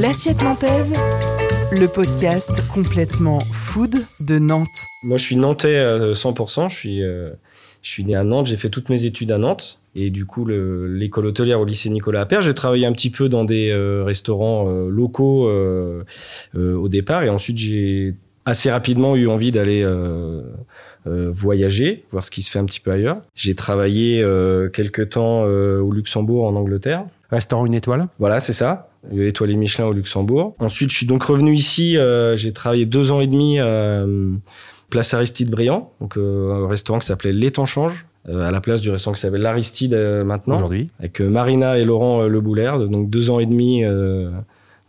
L'assiette nantaise, le podcast complètement food de Nantes. Moi, je suis nantais à 100%. Je suis, euh, je suis né à Nantes. J'ai fait toutes mes études à Nantes. Et du coup, le- l'école hôtelière au lycée Nicolas Appert. J'ai travaillé un petit peu dans des euh, restaurants euh, locaux euh, euh, au départ. Et ensuite, j'ai assez rapidement eu envie d'aller euh, euh, voyager, voir ce qui se fait un petit peu ailleurs. J'ai travaillé euh, quelques temps euh, au Luxembourg, en Angleterre. Restaurant une étoile Voilà, c'est ça. Étoilé Michelin au Luxembourg. Ensuite, je suis donc revenu ici. euh, j'ai travaillé deux ans et demi à Place Aristide Briand, donc euh, un restaurant qui s'appelait L'Étang Change, euh, à la place du restaurant qui s'appelle l'Aristide euh, maintenant, aujourd'hui. avec euh, Marina et Laurent euh, Le Boulaire. Donc deux ans et demi, euh,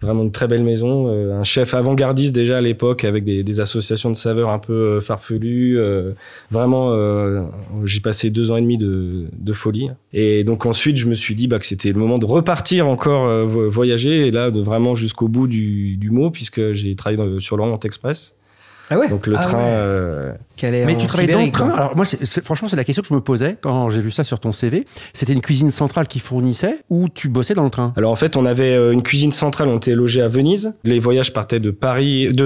vraiment une très belle maison. euh, un chef avant-gardiste déjà à l'époque, avec des, des associations de saveurs un peu euh, farfelues. euh, vraiment, j'ai passé deux ans et demi de, de folie. Et donc ensuite, je me suis dit bah, que c'était le moment de repartir encore vo- voyager, et là, de vraiment jusqu'au bout du, du mot, puisque j'ai travaillé sur l'Orient Express. Ah ouais Donc le Ah train... ouais. euh, est Mais en tu travailles dans le train. Alors moi, c'est- c'est- franchement, c'est la question que je me posais quand j'ai vu ça sur ton CV. C'était une cuisine centrale qui fournissait ou tu bossais dans le train? Alors en fait, on avait euh, une cuisine centrale, on était logé à Venise. Les voyages partaient de Paris, de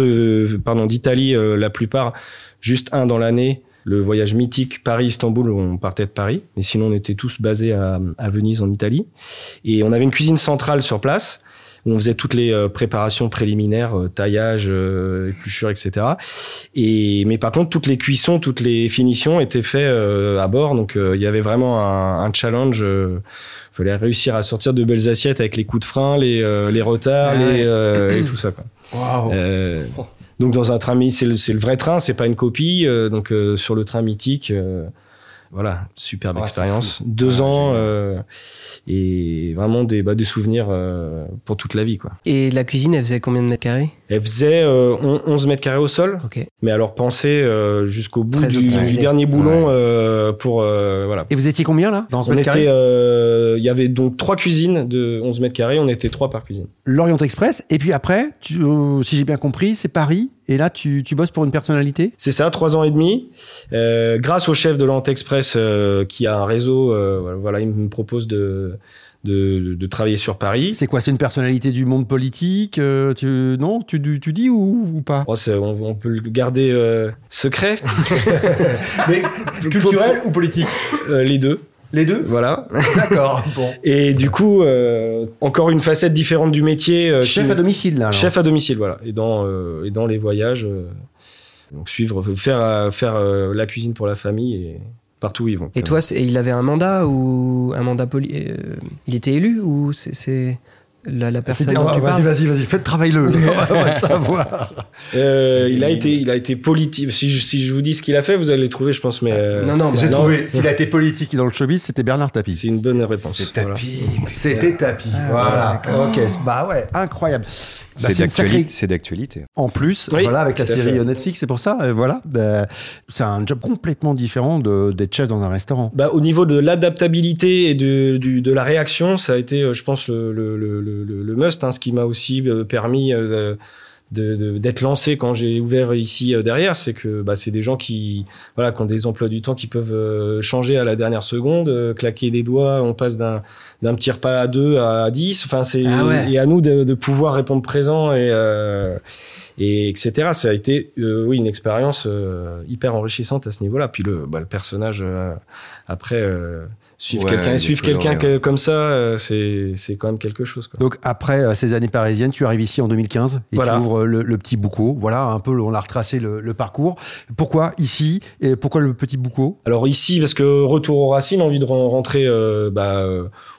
euh, pardon, d'Italie euh, la plupart, juste un dans l'année. Le voyage mythique Paris-Istanbul, on partait de Paris, mais sinon on était tous basés à, à Venise en Italie. Et on avait une cuisine centrale sur place où on faisait toutes les euh, préparations préliminaires, euh, taillage, euh, épluchure, etc. Et mais par contre, toutes les cuissons, toutes les finitions étaient faites euh, à bord, donc euh, il y avait vraiment un, un challenge. euh, fallait réussir à sortir de belles assiettes avec les coups de frein, les, euh, les retards, Ah ouais. euh, et tout ça. Quoi. Waouh Euh, donc dans un train, mi- c'est le, le vrai train, c'est pas une copie. euh, donc euh, sur le train mythique, euh, voilà, superbe Ah, expérience. Deux Ah, ans euh, et vraiment des, bah, des souvenirs euh, pour toute la vie. Quoi. Et la cuisine, elle faisait combien de mètres carrés? Elle faisait euh, on- 11 mètres carrés au sol, Ok. mais alors pensez euh, jusqu'au bout du, dernier boulon Ouais. euh, pour euh, voilà. Et vous étiez combien là Dans ce On mètre était, carré euh, il y avait donc trois cuisines de 11 mètres carrés, on était trois par cuisine. L'Orient Express. Et puis après, tu, euh, si j'ai bien compris, c'est Paris. Et là, tu, tu bosses pour une personnalité? C'est ça, trois ans et demi. Euh, grâce au chef de l'Ant Express euh, qui a un réseau, euh, voilà, il me propose de, de, de travailler sur Paris. C'est quoi C'est une personnalité du monde politique euh, tu, Non? Tu, tu, tu dis ou, ou pas? Oh, on, on peut le garder euh, secret, Mais culturel ou politique? Euh, les deux. Les deux Voilà. D'accord. Bon. Et du coup, euh, encore une facette différente du métier. euh, Chef qui- à domicile là. alors. Chef à domicile, voilà. Et dans, euh, et dans les voyages, euh, donc suivre, faire, faire la cuisine pour la famille et partout où ils vont. Et toi, il avait un mandat ou un mandat poli... euh, Il était élu ou c'est- c'est la, la personne dont tu Vas-y, parles vas-y, vas-y, faites travailler-le. on va savoir. Euh, il a été, il a été politique. Si je, si je vous dis ce qu'il a fait, vous allez le trouver, je pense. Mais euh, Non, non, bah, J'ai non, trouvé, s'il a été politique dans le showbiz, c'était Bernard Tapie. c'est une bonne réponse. C'est Voilà. tapis. C'était Tapie. voilà. Ok. Bah ouais, incroyable. Bah, C'est d'actualité. sacrée- C'est d'actualité. En plus, Oui, voilà, avec la série fait. Netflix, c'est pour ça. euh, voilà, Euh, c'est un job complètement différent de- d'être chef dans un restaurant. Bah, au niveau de l'adaptabilité et de, du, de la réaction, ça a été, euh, je pense, le, le, le, le, le must, hein, ce qui m'a aussi euh, permis euh, de- de- d'être lancé quand j'ai ouvert ici euh, derrière. C'est que bah, c'est des gens qui, voilà, qui ont des emplois du temps qui peuvent changer à la dernière seconde, claquer des doigts, on passe d'un d'un petit repas à deux à dix. Enfin, c'est Ah ouais. et à nous de, de pouvoir répondre présent et euh, et etc. Ça a été, euh, oui, une expérience euh, hyper enrichissante à ce niveau-là. Puis le, bah, le personnage euh, après euh, suivre Ouais, quelqu'un, suivre quelqu'un que- comme ça, euh, c'est c'est quand même quelque chose. Quoi. Donc après euh, ces années parisiennes, tu arrives ici en 2015 et Voilà. tu ouvres le, le petit Boucau. Voilà, un peu, on a retracé le, le parcours. Pourquoi ici et pourquoi le petit Boucau Alors ici, parce que retour aux racines, envie de ren- rentrer euh, bah,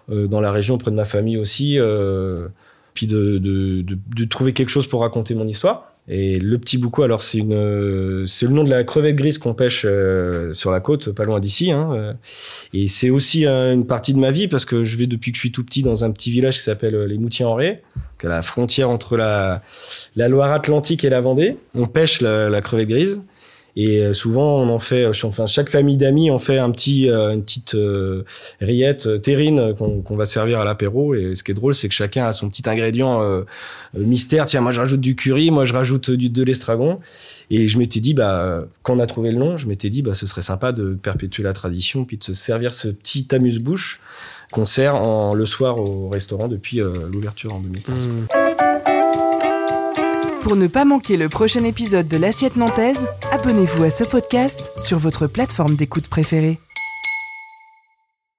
dans la région près de ma famille aussi, euh, puis de, de, de, de trouver quelque chose pour raconter mon histoire. Et le petit boucau, alors c'est une, euh, c'est le nom de la crevette grise qu'on pêche euh, sur la côte, pas loin d'ici. Hein, euh. et c'est aussi euh, une partie de ma vie parce que je vais depuis que je suis tout petit dans un petit village qui s'appelle les Moutiers-en-Ré, à la frontière entre la, la Loire-Atlantique et la Vendée. On pêche la, la crevette grise. Et euh, souvent, on en fait, euh, enfin, chaque famille d'amis en fait un petit, euh, une petite euh, rillette terrine qu'on va servir à l'apéro. Et ce qui est drôle, c'est que chacun a son petit ingrédient euh, mystère. Tiens, moi je rajoute du curry, moi je rajoute du, de l'estragon. Et je m'étais dit, bah, quand on a trouvé le nom, je m'étais dit, bah, ce serait sympa de perpétuer la tradition, puis de se servir ce petit amuse-bouche qu'on sert en, le soir au restaurant depuis l'ouverture en 2015. Hmm. Pour ne pas manquer le prochain épisode de l'Assiette Nantaise, abonnez-vous à ce podcast sur votre plateforme d'écoute préférée.